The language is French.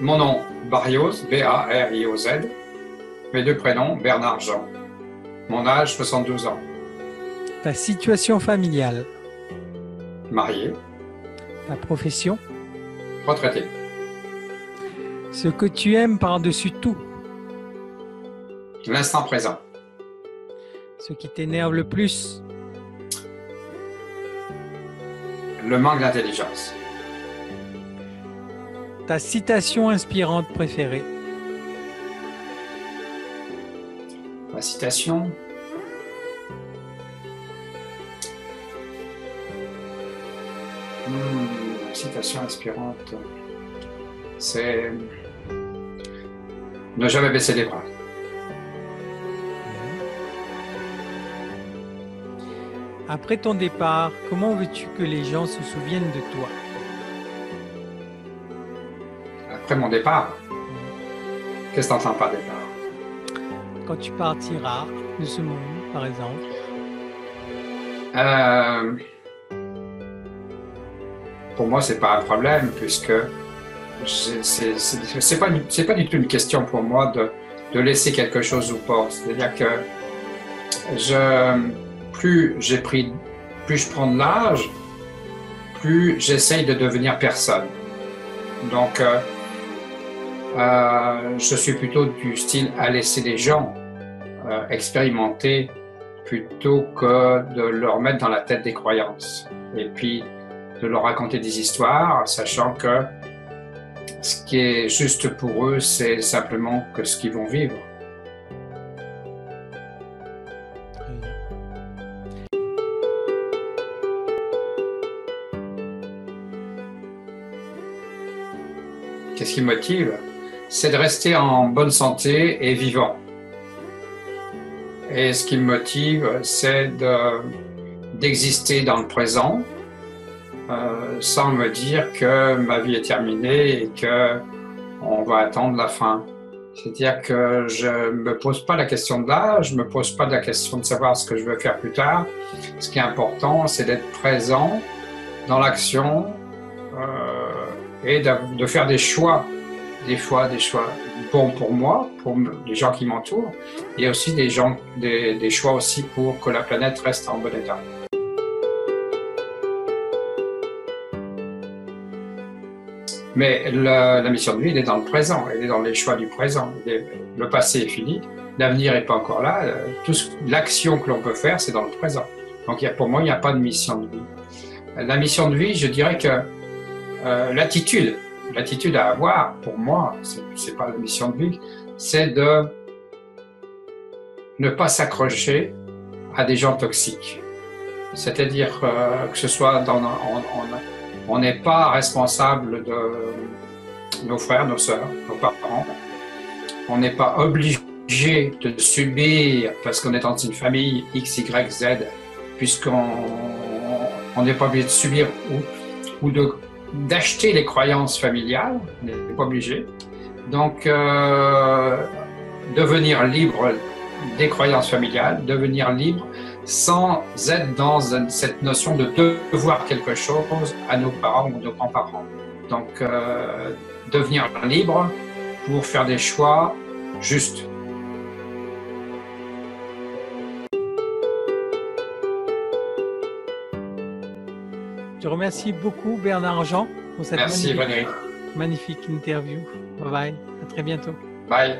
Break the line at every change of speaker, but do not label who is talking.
Mon nom, Barrios, B-A-R-I-O-Z. Mes deux prénoms, Bernard Jean. Mon âge, 72 ans.
Ta situation familiale.
Marié,
Ta profession.
retraité.
Ce que tu aimes par-dessus tout.
L'instant présent.
Ce qui t'énerve le plus.
Le manque d'intelligence.
Ta citation inspirante préférée.
Ma citation. Hmm, citation inspirante. C'est ne jamais baisser les bras.
Après ton départ, comment veux-tu que les gens se souviennent de toi?
Après mon départ, qu'est-ce que tu entends par départ?
Quand tu partiras de ce monde, par exemple.
Euh, Pour moi, c'est pas un problème puisque c'est- pas pas du tout une question pour moi de, de laisser quelque chose ou pas. C'est-à-dire que je plus j'ai pris plus je prends de l'âge, plus j'essaye de devenir personne. Donc euh, euh, je suis plutôt du style à laisser les gens euh, expérimenter plutôt que de leur mettre dans la tête des croyances. Et puis de leur raconter des histoires, sachant que ce qui est juste pour eux, c'est simplement ce qu'ils vont vivre. Qu'est-ce qui motive? C'est de rester en bonne santé et vivant. Et ce qui me motive, c'est de- d'exister dans le présent euh, sans me dire que ma vie est terminée et que on va attendre la fin. C'est-à-dire que je me pose pas la question de l'âge, je me pose pas la question de savoir ce que je veux faire plus tard. Ce qui est important, c'est d'être présent dans l'action euh, et de faire des choix, des fois des choix bons pour moi, pour les gens qui m'entourent, et aussi des, gens, des, choix aussi pour que la planète reste en bon état. Mais la, mission de vie, elle est dans le présent, elle est dans les choix du présent. Le passé est fini, l'avenir n'est pas encore là. euh, Tout l'action que l'on peut faire, c'est dans le présent. Donc pour moi, il n'y a pas de mission de vie. La mission de vie, je dirais que euh, l'attitude, l'attitude à avoir, pour moi, c'est pas la mission de vie, c'est de ne pas s'accrocher à des gens toxiques. C'est-à-dire euh, que ce soit dans, on- n'est pas responsable de nos frères, nos sœurs, nos parents. On n'est pas obligé de subir parce qu'on est dans une famille X, Y, Z, puisqu'on on n'est pas obligé de subir ou, ou de d'acheter les croyances familiales, n'est pas obligé. Donc, euh, devenir libre des croyances familiales, devenir libre sans être dans cette notion de devoir quelque chose à nos parents ou nos grands-parents. Donc, euh, devenir libre pour faire des choix justes.
Je remercie beaucoup Bernard Jean pour cette
Merci,
magnifique, magnifique interview. Bye bye. À très bientôt.
Bye.